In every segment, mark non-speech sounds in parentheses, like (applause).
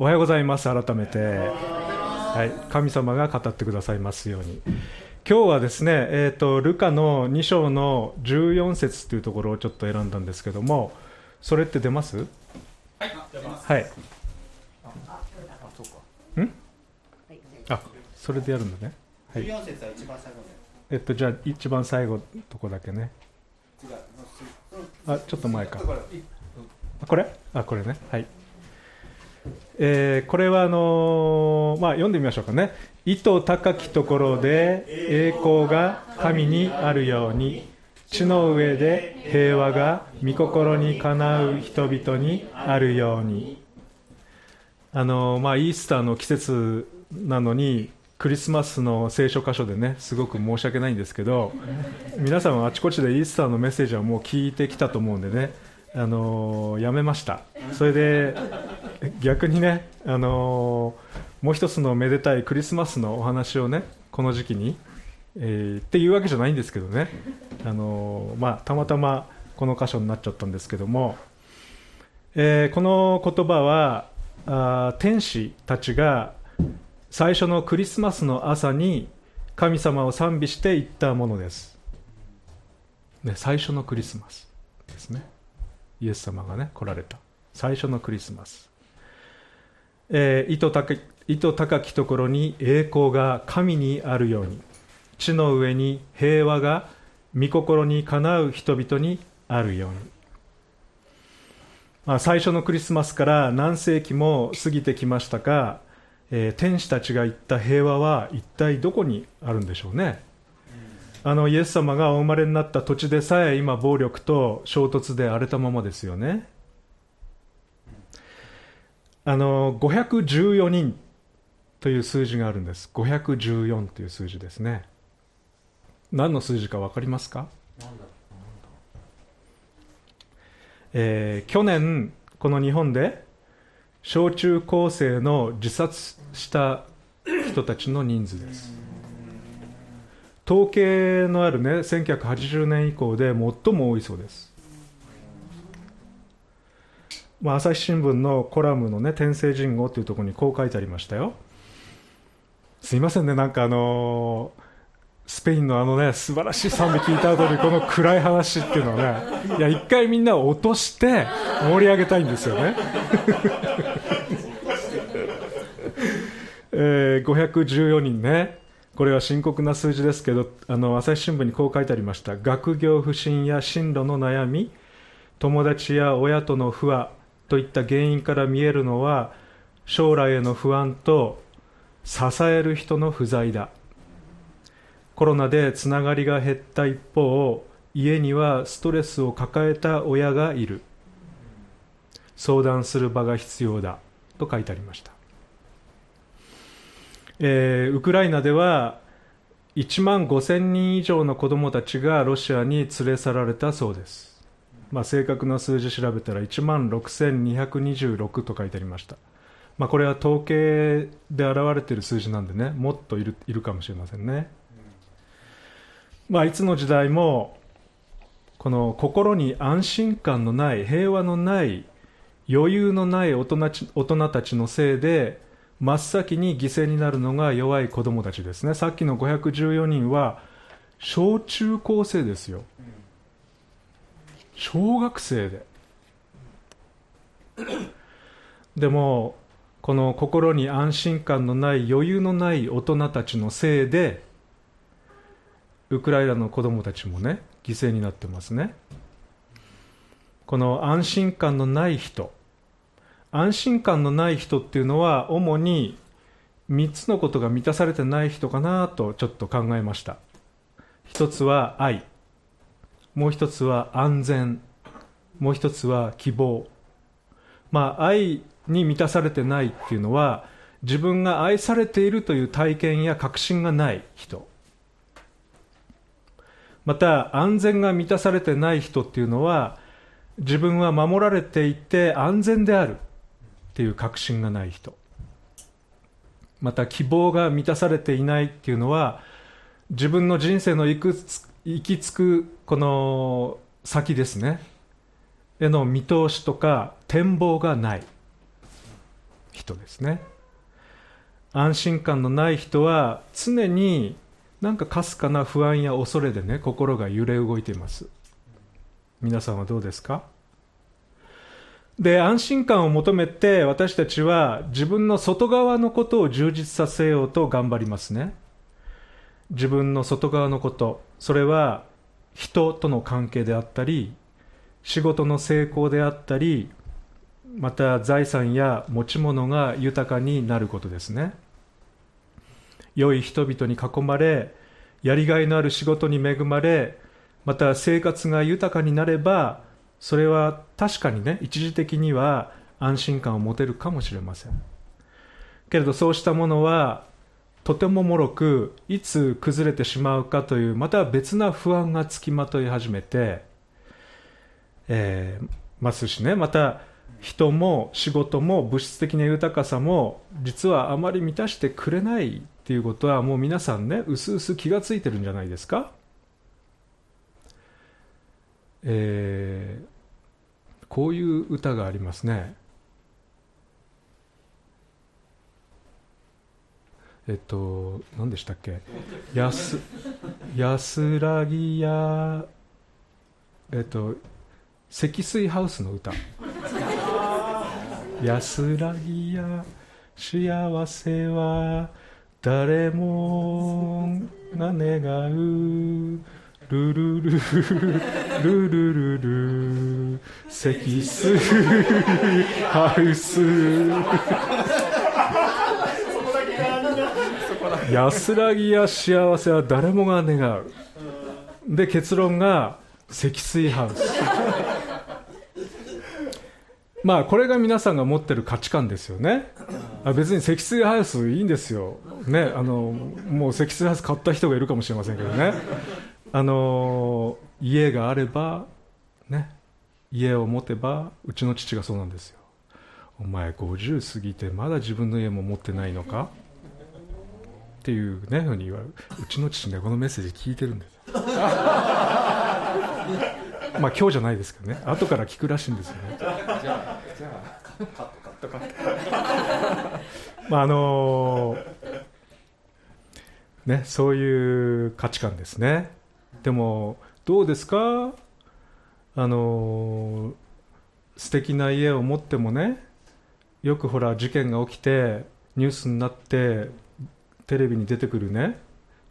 おはようございます改めて、はい、神様が語ってくださいますように。今日はですね、えーと、ルカの2章の14節というところをちょっと選んだんですけどもそれって出ます？はい。はい。ん？あそれでやるんだね、はい、14節は一番最後えっとじゃあ一番最後とこだけね。あちょっと前か。これ？あこれね。はいえー、これはあのー、まあ、読んでみましょうかね「意図高きところで栄光が神にあるように地の上で平和が御心にかなう人々にあるように」あのー、まあ、イースターの季節なのにクリスマスの聖書箇所でねすごく申し訳ないんですけど皆さんはあちこちでイースターのメッセージはもう聞いてきたと思うんでねあのやめました。それで逆にね、あのもう一つのめでたいクリスマスのお話をねこの時期に、えー、っていうわけじゃないんですけどね、あのまあ、たまたまこの箇所になっちゃったんですけども、えー、この言葉はあ天使たちが最初のクリスマスの朝に神様を賛美していったものです、ね、最初のクリスマスですね。イエス様がね来られた。最初のクリスマス、えー、意図高意図高きところに栄光が神にあるように。地の上に平和が御心にかなう人々にあるように、まあ、最初のクリスマスから何世紀も過ぎてきましたが、えー、天使たちが言った平和は一体どこにあるんでしょうね。あのイエス様がお生まれになった土地でさえ今暴力と衝突で荒れたままですよね。あの514人という数字があるんです。514という数字ですね。何の数字か分かりますか？えー、去年この日本で小中高生の自殺した人たちの人数です。統計のあるね1980年以降で最も多いそうですまあ、朝日新聞のコラムのね「天聖人語」というところにこう書いてありましたよ。すいませんねなんかあのー、スペインのあのね素晴らしい賛美聞いた後にこの暗い話っていうのはねいや一回みんなを落として盛り上げたいんですよね。(laughs) えー、514人ね。これは深刻な数字ですけどあの朝日新聞にこう書いてありました。学業不振や進路の悩み友達や親との不和といった原因から見えるのは将来への不安と支える人の不在だ。コロナでつながりが減った一方家にはストレスを抱えた親がいる。相談する場が必要だ。と書いてありました、えー、ウクライナでは1万5000人以上の子どもたちがロシアに連れ去られたそうです。まあ、正確な数字調べたら1万6226と書いてありました、まあ、これは統計で表れている数字なんでねもっといるいるかもしれませんね、まあ、いつの時代もこの心に安心感のない平和のない余裕のない大人大人たちのせいで真っ先に犠牲になるのが弱い子供たちですね。さっきの514人は小中高生ですよ、うん小学生で。でもこの心に安心感のない余裕のない大人たちのせいでウクライナの子供たちもね犠牲になってますね。この安心感のない人。安心感のない人っていうのは主に3つのことが満たされてない人かなとちょっと考えました。一つは愛。もう一つは安全。もう一つは希望。まあ愛に満たされてないっていうのは自分が愛されているという体験や確信がない人。また安全が満たされてない人っていうのは自分は守られていて安全であるっていう確信がない人。また希望が満たされていないっていうのは自分の人生の行くつ行き着くこの先ですね。への見通しとか展望がない人ですね。安心感のない人は常になんかかすかな不安や恐れでね心が揺れ動いています。皆さんはどうですか？で安心感を求めて私たちは自分の外側のことを充実させようと頑張りますね。自分の外側のこと。それは人との関係であったり仕事の成功であったりまた財産や持ち物が豊かになることですね。良い人々に囲まれやりがいのある仕事に恵まれまた生活が豊かになればそれは確かにね一時的には安心感を持てるかもしれません。けれどそうしたものはとてももろくいつ崩れてしまうかというまた別な不安がつきまとい始めて、えー、ますしね。また人も仕事も物質的な豊かさも実はあまり満たしてくれないっていうことはもう皆さんねうすうす気がついてるんじゃないですか、えー、こういう歌がありますね。えっと何でしたっけ？安安らぎやえっと積水ハウスの歌。(laughs) 安らぎや幸せは誰もが願う。ルルルルルルル。積水ハウス安らぎや幸せは誰もが願う。で結論が積水ハウスまあこれが皆さんが持ってる価値観ですよね。あ別に積水ハウスいいんですよ、ね、あのもう積水ハウス買った人がいるかもしれませんけどね。あの家があれば、ね、家を持てばうちの父がそうなんですよ。お前50過ぎてまだ自分の家も持ってないのか？っていうねふうに言われる。うちの父ねこのメッセージ聞いてるんです (laughs) まあ今日じゃないですけどね。後から聞くらしいんですよね。じゃあじゃあカットカットカット。まああのー、ねそういう価値観ですね。でもどうですか？あのー、素敵な家を持ってもねよくほら事件が起きてニュースになってテレビに出てくるね。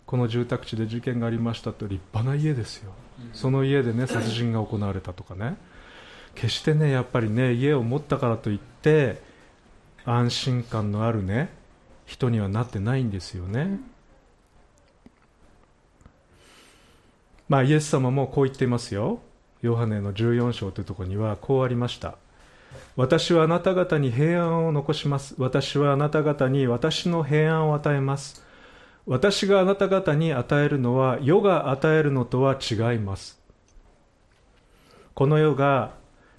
この住宅地で事件がありましたと立派な家ですよ、その家でね殺人が行われたとかね。決してねやっぱりね家を持ったからといって安心感のあるね人にはなってないんですよね、まあイエス様もこう言っていますよ。ヨハネの14章というところにはこうありました私はあなた方に平安を残します。私はあなた方に私の平安を与えます。私があなた方に与えるのは世が与えるのとは違います。この世が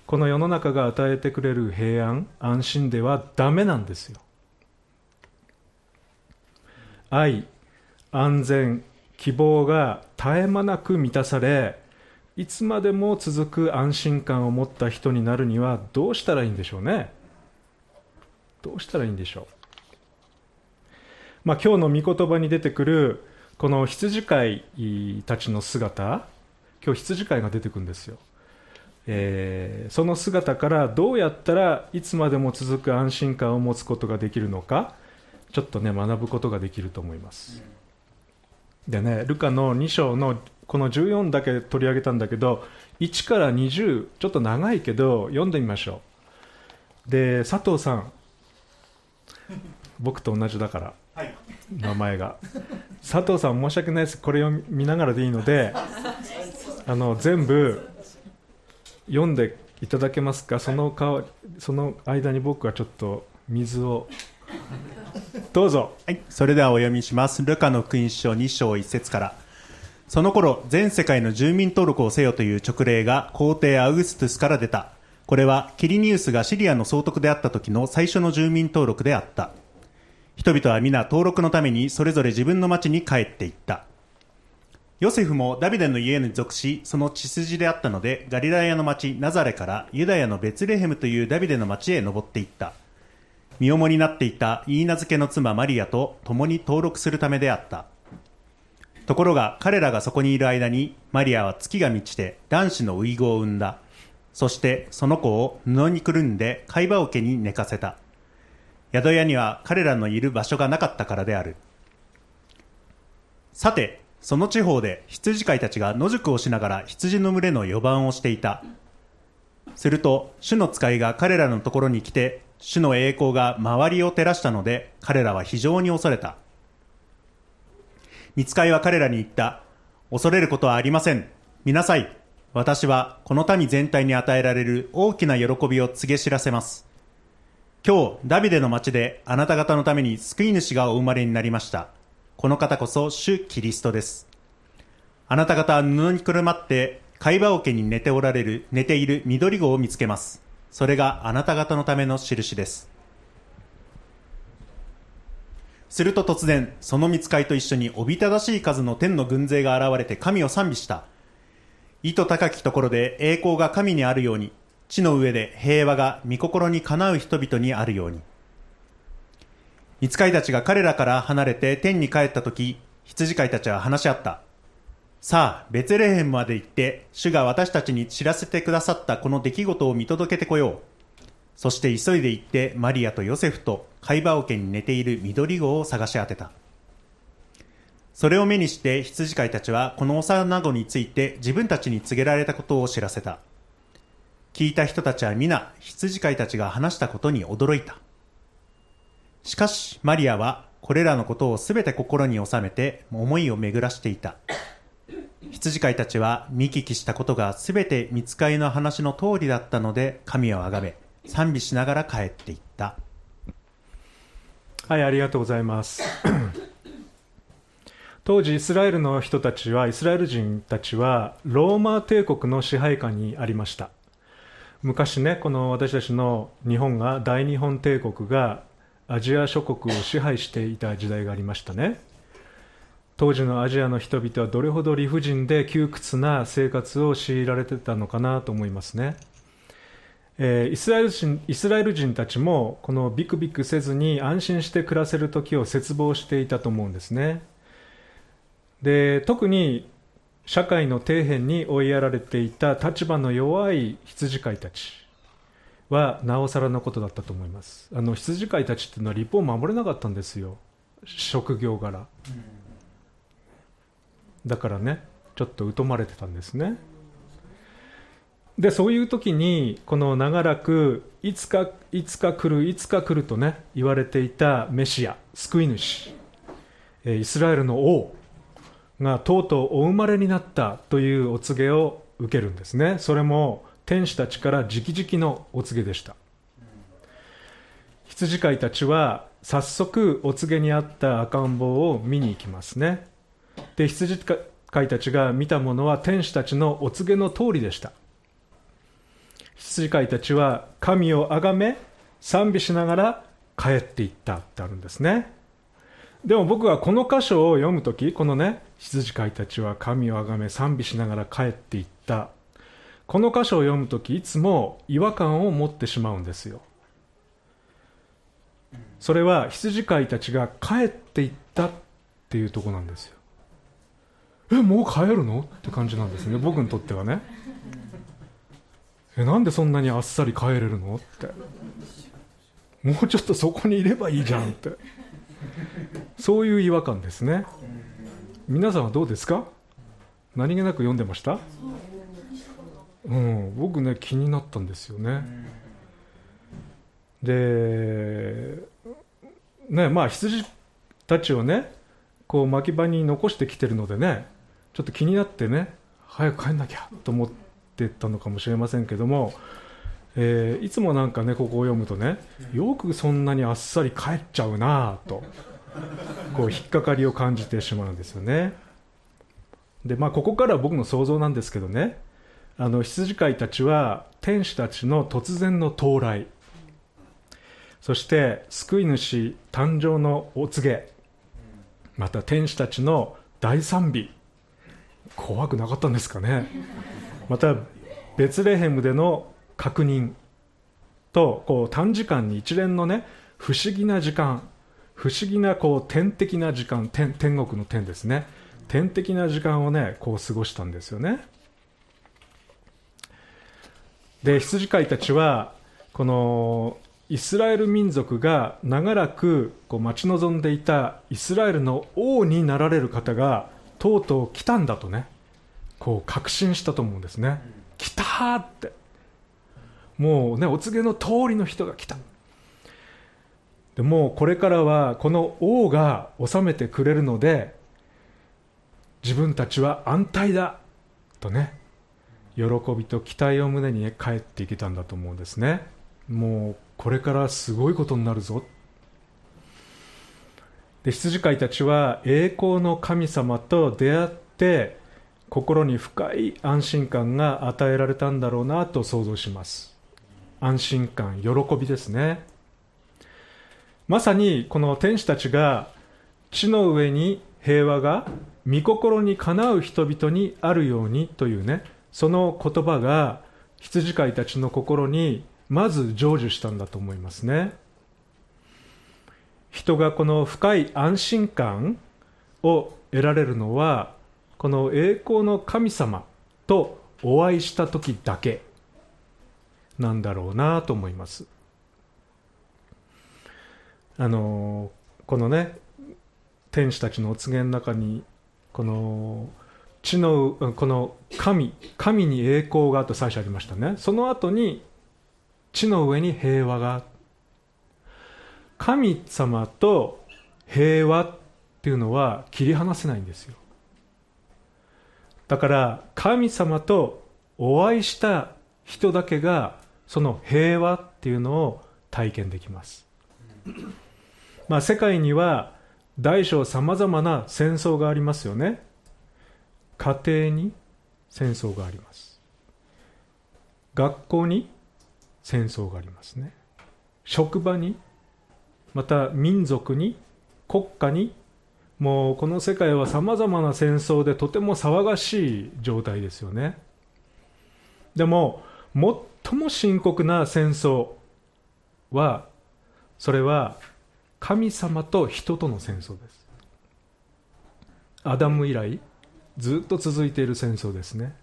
この世の中が与えてくれる平安安心ではダメなんですよ。愛安全希望が絶え間なく満たされいつまでも続く安心感を持った人になるにはどうしたらいいんでしょうね。どうしたらいいんでしょう。まあ、今日の御言葉に出てくるこの羊飼いたちの姿今日羊飼いが出てくるんですよ、えー、その姿からどうやったらいつまでも続く安心感を持つことができるのかちょっとね学ぶことができると思います。でねルカの2章のこの14だけ取り上げたんだけど1から20ちょっと長いけど読んでみましょう。で佐藤さん。僕と同じだから。名前が。佐藤さん申し訳ないです。これを見ながらでいいのであの全部読んでいただけますか？その顔その間に僕はちょっと水を。どうぞ、はい、それではお読みします。ルカの福音書2章1節から。その頃全世界の住民登録をせよという勅令が皇帝アウグストゥスから出た。これはキリニウスがシリアの総督であった時の最初の住民登録であった。人々は皆登録のためにそれぞれ自分の町に帰っていった。ヨセフもダビデの家に属しその血筋であったのでガリラヤの町ナザレからユダヤのベツレヘムというダビデの町へ登っていった。身重になっていたイーナ漬けの妻マリアと共に登録するためであった。ところが彼らがそこにいる間にマリアは月が満ちて男子のウイゴを産んだ。そしてその子を布にくるんで貝羽桶に寝かせた。宿屋には彼らのいる場所がなかったからである。さてその地方で羊飼いたちが野宿をしながら羊の群れの予番をしていた。すると主の使いが彼らのところに来て主の栄光が周りを照らしたので彼らは非常に恐れた。見つかいは彼らに言った。恐れることはありません。見なさい。私はこの民全体に与えられる大きな喜びを告げ知らせます。今日ダビデの町であなた方のために救い主がお生まれになりました。この方こそ主キリストです。あなた方は布にくるまって貝羽桶に寝ておられる寝ている緑子を見つけます。それがあなた方のための印です。すると突然その見つかいと一緒におびただしい数の天の軍勢が現れて神を賛美した。意図高きところで栄光が神にあるように地の上で平和が御心にかなう人々にあるように。見つかいたちが彼らから離れて天に帰った時羊飼いたちは話し合った。さあベツレヘムまで行って主が私たちに知らせてくださったこの出来事を見届けてこよう。そして急いで行ってマリアとヨセフと貝羽桶に寝ている緑子を探し当てた。それを目にして羊飼いたちはこの幼子について自分たちに告げられたことを知らせた。聞いた人たちは皆羊飼いたちが話したことに驚いた。しかしマリアはこれらのことをすべて心に収めて思いを巡らしていた。羊飼いたちは見聞きしたことがすべて見つかりの話の通りだったので神をあがめ賛美しながら帰っていった。はいありがとうございます。(coughs) 当時イスラエルの人たちはイスラエル人たちはローマ帝国の支配下にありました。昔ねこの私たちの日本が大日本帝国がアジア諸国を支配していた時代がありましたね。当時のアジアの人々はどれほど理不尽で窮屈な生活を強いられてたのかなと思いますね。えー、イスラエル人イスラエル人たちもこのビクビクせずに安心して暮らせる時を切望していたと思うんですね。で特に社会の底辺に追いやられていた立場の弱い羊飼いたちはなおさらのことだったと思います。あの羊飼いたちっていうのは立法を守れなかったんですよ。職業柄。だからねちょっと疎まれてたんですねでそういう時にこの長らくいつかいつか来るいつか来るとね言われていたメシア救い主イスラエルの王がとうとうお生まれになったというお告げを受けるんですね。それも天使たちから直々のお告げでした。羊飼いたちは早速お告げにあった赤ん坊を見に行きますね。で羊飼いたちが見たものは天使たちのお告げの通りでした。羊飼いたちは神をあがめ賛美しながら帰っていったってあるんですね。でも僕はこの箇所を読む時このね羊飼いたちは神をあがめ賛美しながら帰っていった。この箇所を読む時いつも違和感を持ってしまうんですよ。それは羊飼いたちが帰っていったっていうとこなんですよ。えもう帰るの？って感じなんですね。僕にとってはね。えなんでそんなにあっさり帰れるのって。もうちょっとそこにいればいいじゃんって。そういう違和感ですね。皆さんはどうですか？何気なく読んでました？うん僕ね気になったんですよね。でねまあ羊たちをねこう牧場に残してきてるのでねちょっと気になってね早く帰んなきゃと思ってってたのかもしれませんけども、えー、いつもなんかねここを読むとねよくそんなにあっさり帰っちゃうなとこう引っかかりを感じてしまうんですよね。でまあここからは僕の想像なんですけどねあの羊飼いたちは天使たちの突然の到来。そして救い主誕生のお告げ。また天使たちの大賛美。怖くなかったんですかねまたベツレヘムでの確認とこう短時間に一連のね不思議な時間不思議なこう天的な時間天天国の天ですね。天的な時間をねこう過ごしたんですよね。で羊飼いたちはこのイスラエル民族が長らくこう待ち望んでいたイスラエルの王になられる方がとうとう来たんだとね。こう確信したと思うんですね、来たーって。もうねお告げの通りの人が来た。でもうこれからはこの王が治めてくれるので自分たちは安泰だとね喜びと期待を胸に帰っていけたんだと思うんですね。もうこれからすごいことになるぞ。で羊飼いたちは栄光の神様と出会って心に深い安心感が与えられたんだろうなと想像します。安心感喜びですね。まさにこの天使たちが地の上に平和が御心にかなう人々にあるようにというねその言葉が羊飼いたちの心にまず成就したんだと思いますね。人がこの深い安心感を得られるのはこの栄光の神様とお会いした時だけなんだろうなと思います。あのこのね天使たちのお告げの中にこの地のこの神神に栄光がと最初ありましたね。その後に地の上に平和が。神様と平和っていうのは切り離せないんですよ。だから神様とお会いした人だけがその平和っていうのを体験できます。まあ世界には大小さまざまな戦争がありますよね。家庭に戦争があります。学校に戦争がありますね。職場にまた民族に国家にもうこの世界はさまざまな戦争でとても騒がしい状態ですよね。でも最も深刻な戦争はそれは神様と人との戦争です。アダム以来ずっと続いている戦争ですね。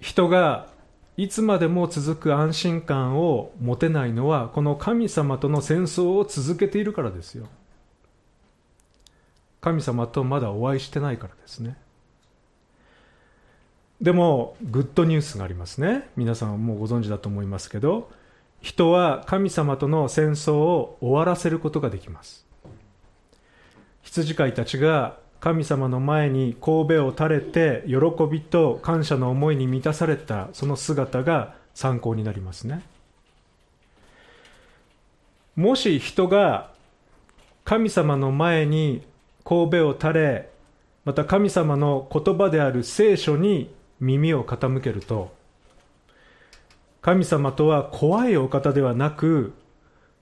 人がいつまでも続く安心感を持てないのはこの神様との戦争を続けているからですよ。神様とまだお会いしてないからですね。でもグッドニュースがありますね。皆さんもうご存知だと思いますけど人は神様との戦争を終わらせることができます。羊飼いたちが神様の前に神戸を垂れて喜びと感謝の思いに満たされたその姿が参考になりますね。もし人が神様の前に神戸を垂れまた神様の言葉である聖書に耳を傾けると神様とは怖いお方ではなく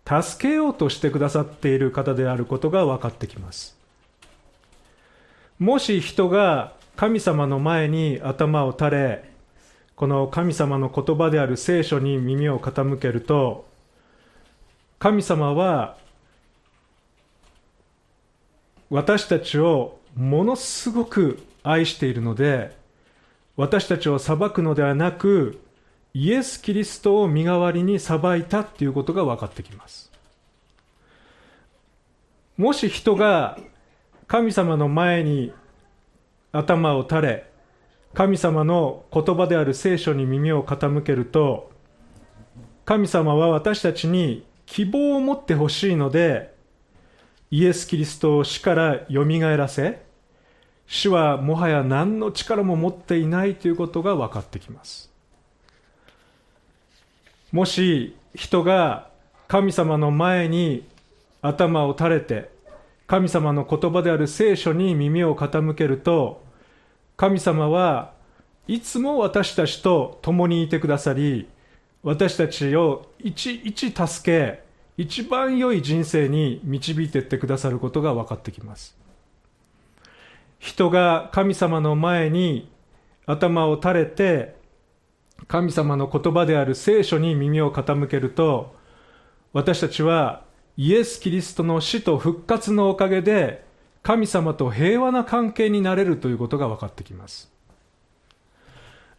助けようとしてくださっている方であることが分かってきます。もし人が神様の前に頭を垂れこの神様の言葉である聖書に耳を傾けると神様は私たちをものすごく愛しているので私たちを裁くのではなくイエス・キリストを身代わりに裁いたということが分かってきます。もし人が神様の前に頭を垂れ神様の言葉である聖書に耳を傾けると神様は私たちに希望を持ってほしいのでイエス・キリストを死からよみがえらせ死はもはや何の力も持っていないということが分かってきます。もし人が神様の前に頭を垂れて神様の言葉である聖書に耳を傾けると神様はいつも私たちと共にいてくださり私たちを一一助け一番良い人生に導いてってくださることが分かってきます。人が神様の前に頭を垂れて神様の言葉である聖書に耳を傾けると私たちはイエス・キリストの死と復活のおかげで神様と平和な関係になれるということが分かってきます。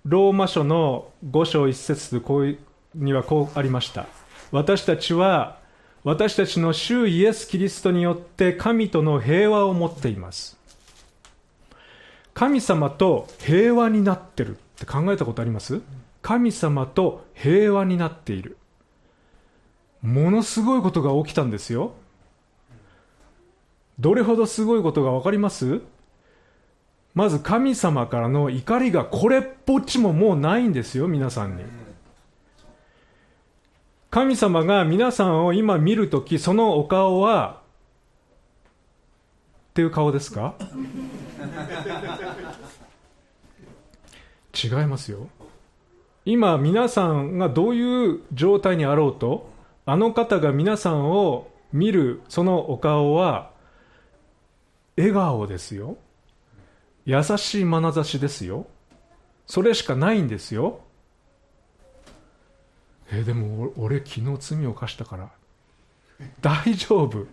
ローマ書の5章1節こうにはこうありました。私たちは私たちの主イエス・キリストによって神との平和を持っています。神様と平和になってるって考えたことあります？神様と平和になっている。ものすごいことが起きたんですよ。どれほどすごいことが分かります？まず神様からの怒りがこれっぽっちももうないんですよ皆さんに。神様が皆さんを今見るときそのお顔はっていう顔ですか？(laughs) 違いますよ。今皆さんがどういう状態にあろうとあの方が皆さんを見るそのお顔は笑顔ですよ。優しい眼差しですよ。それしかないんですよ。えでも俺昨日罪を犯したから。大丈夫。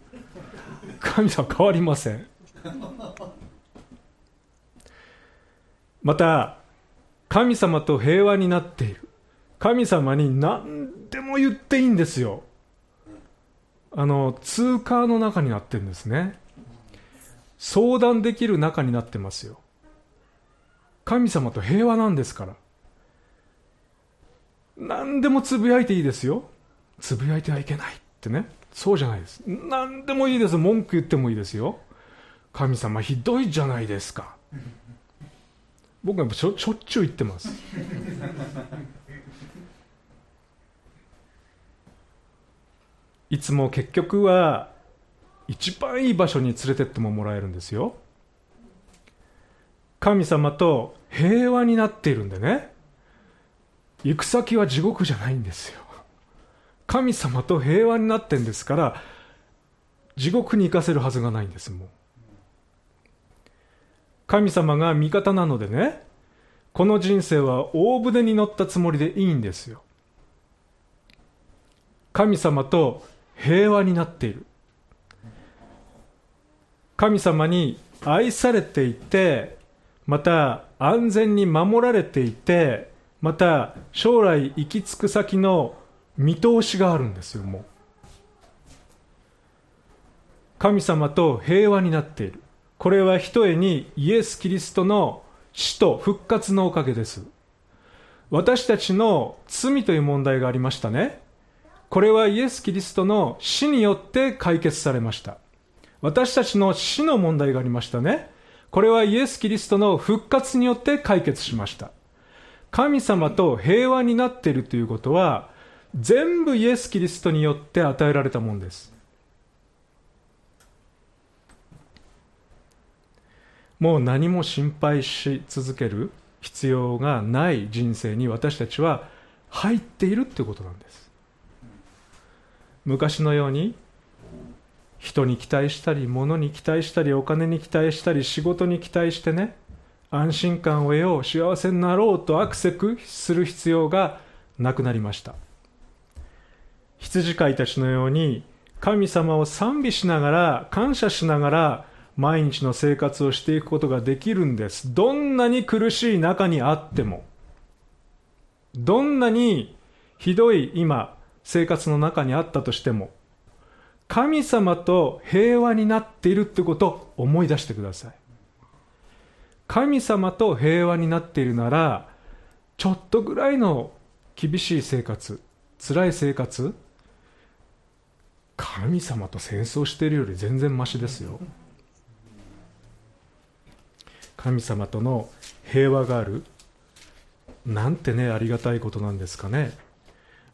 神様変わりません。また神様と平和になっている。神様に何でも言っていいんですよ。あの通貨の中になってるんですね。相談できる中になってますよ。神様と平和なんですから。何でもつぶやいていいですよ。つぶやいてはいけないってね。そうじゃないです。何でもいいです。文句言ってもいいですよ。神様ひどいじゃないですか。僕はしょしょっちゅう言ってます。いつも結局は一番いい場所に連れてってももらえるんですよ。神様と平和になっているんでね。行く先は地獄じゃないんですよ。神様と平和になってんですから地獄に行かせるはずがないんですもう。神様が味方なのでねこの人生は大船に乗ったつもりでいいんですよ。神様と平和になっている。神様に愛されていてまた安全に守られていてまた将来行き着く先の見通しがあるんですよもう。神様と平和になっている。これはひとえにイエス・キリストの死と復活のおかげです。私たちの罪という問題がありましたね。これはイエス・キリストの死によって解決されました。私たちの死の問題がありましたね。これはイエス・キリストの復活によって解決しました。神様と平和になっているということは全部イエス・キリストによって与えられたものです。もう何も心配し続ける必要がない人生に私たちは入っているということなんです。昔のように人に期待したり物に期待したりお金に期待したり仕事に期待してね安心感を得よう幸せになろうとアクセクする必要がなくなりました。羊飼いたちのように神様を賛美しながら感謝しながら毎日の生活をしていくことができるんです。どんなに苦しい中にあっても。どんなにひどい今生活の中にあったとしても。神様と平和になっているってことを思い出してください。神様と平和になっているならちょっとぐらいの厳しい生活辛い生活神様と戦争しているより全然ましですよ。神様との平和がある。なんてねありがたいことなんですかね。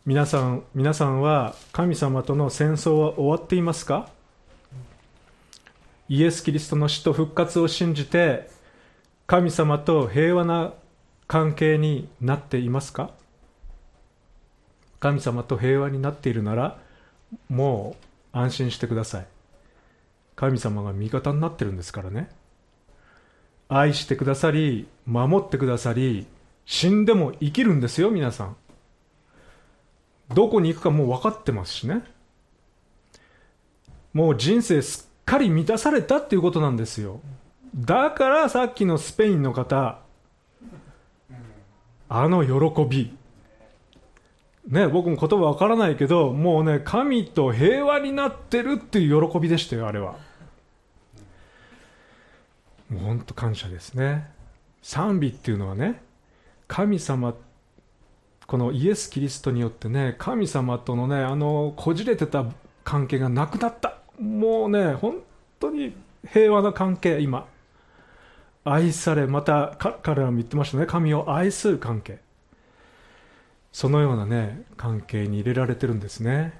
皆さん皆さんは神様との戦争は終わっていますか？イエス・キリストの死と復活を信じて神様と平和な関係になっていますか？神様と平和になっているならもう安心してください。神様が味方になってるんですからね。愛してくださり守ってくださり死んでも生きるんですよ皆さん。どこに行くかもう分かってますしね。もう人生すっかり満たされたっていうことなんですよ。だからさっきのスペインの方あの喜びね、僕も言葉わからないけど、もうね、神と平和になってるっていう喜びでしたよ、あれは。もう本当感謝ですね。賛美っていうのはね、神様、このイエス・キリストによってね、神様とのね、あの、こじれてた関係がなくなった。もうね、本当に平和な関係、今。愛され、また彼らも言ってましたね、神を愛する関係。そのようなね関係に入れられてるんですね。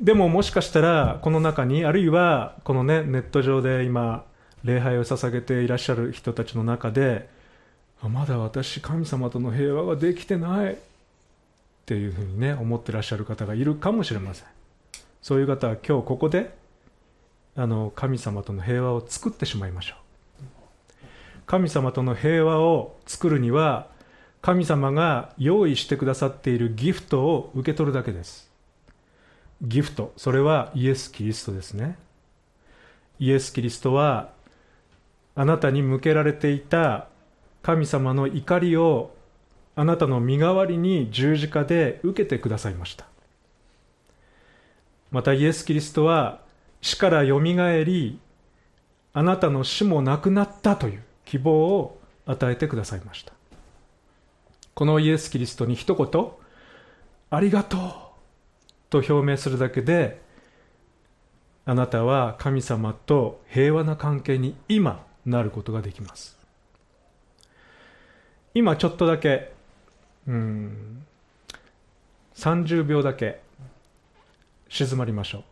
でももしかしたらこの中にあるいはこのねネット上で今礼拝を捧げていらっしゃる人たちの中でまだ私神様との平和ができてない。っていうふうにね思ってらっしゃる方がいるかもしれません。そういう方は今日ここであの神様との平和を作ってしまいましょう。神様との平和を作るには神様が用意してくださっているギフトを受け取るだけです。ギフトそれはイエス・キリストですね。イエス・キリストはあなたに向けられていた神様の怒りをあなたの身代わりに十字架で受けてくださいました。またイエス・キリストは死からよみがえりあなたの死もなくなったという希望を与えてくださいましたこのイエス・キリストに一言、ありがとうと表明するだけで、あなたは神様と平和な関係に今なることができます。今ちょっとだけ、うん、30秒だけ静まりましょう。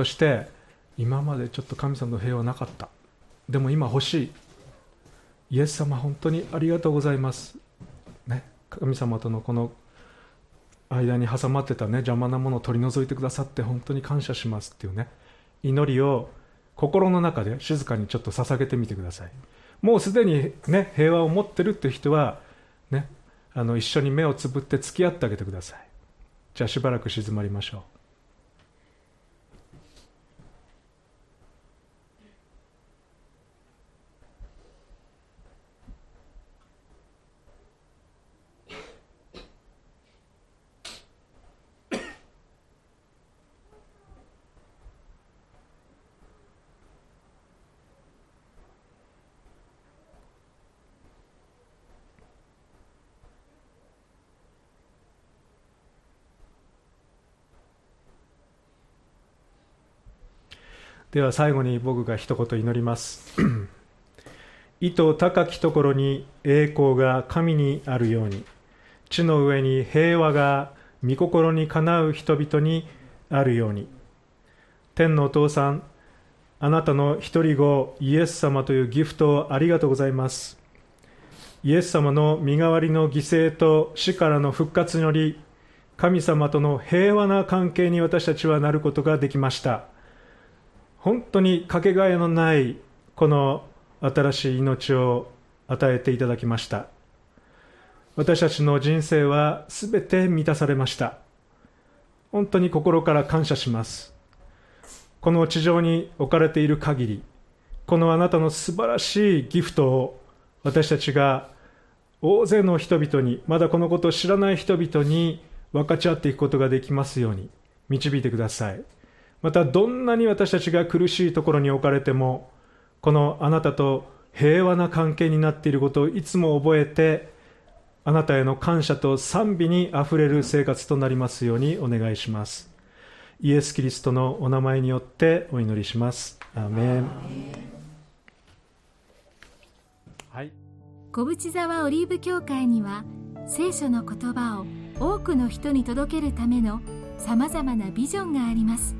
そして、今までちょっと神様の平和なかった。でも今欲しい。イエス様本当にありがとうございます。ね神様とのこの間に挟まってたね邪魔なものを取り除いてくださって本当に感謝しますっていうね祈りを心の中で静かにちょっと捧げてみてくださいもうすでにね平和を持ってるっていう人はねあの一緒に目をつぶって付き合ってあげてくださいじゃあしばらく静まりましょうでは最後に僕が一言祈ります。(clears throat) 意図高きところに栄光が神にあるように地の上に平和が御心にかなう人々にあるように。天のお父さんあなたの一人子イエス様というギフトをありがとうございます。イエス様の身代わりの犠牲と死からの復活により神様との平和な関係に私たちはなることができました。本当にかけがえのないこの新しい命を与えていただきました。私たちの人生はすべて満たされました。本当に心から感謝します。この地上に置かれている限りこのあなたの素晴らしいギフトを私たちが大勢の人々にまだこのことを知らない人々に分かち合っていくことができますように導いてください。またどんなに私たちが苦しいところに置かれてもこのあなたと平和な関係になっていることをいつも覚えてあなたへの感謝と賛美にあふれる生活となりますようにお願いします。イエス・キリストのお名前によってお祈りします。アーメン。はい。小淵沢オリーブ教会には聖書の言葉を多くの人に届けるためのさまざまなビジョンがあります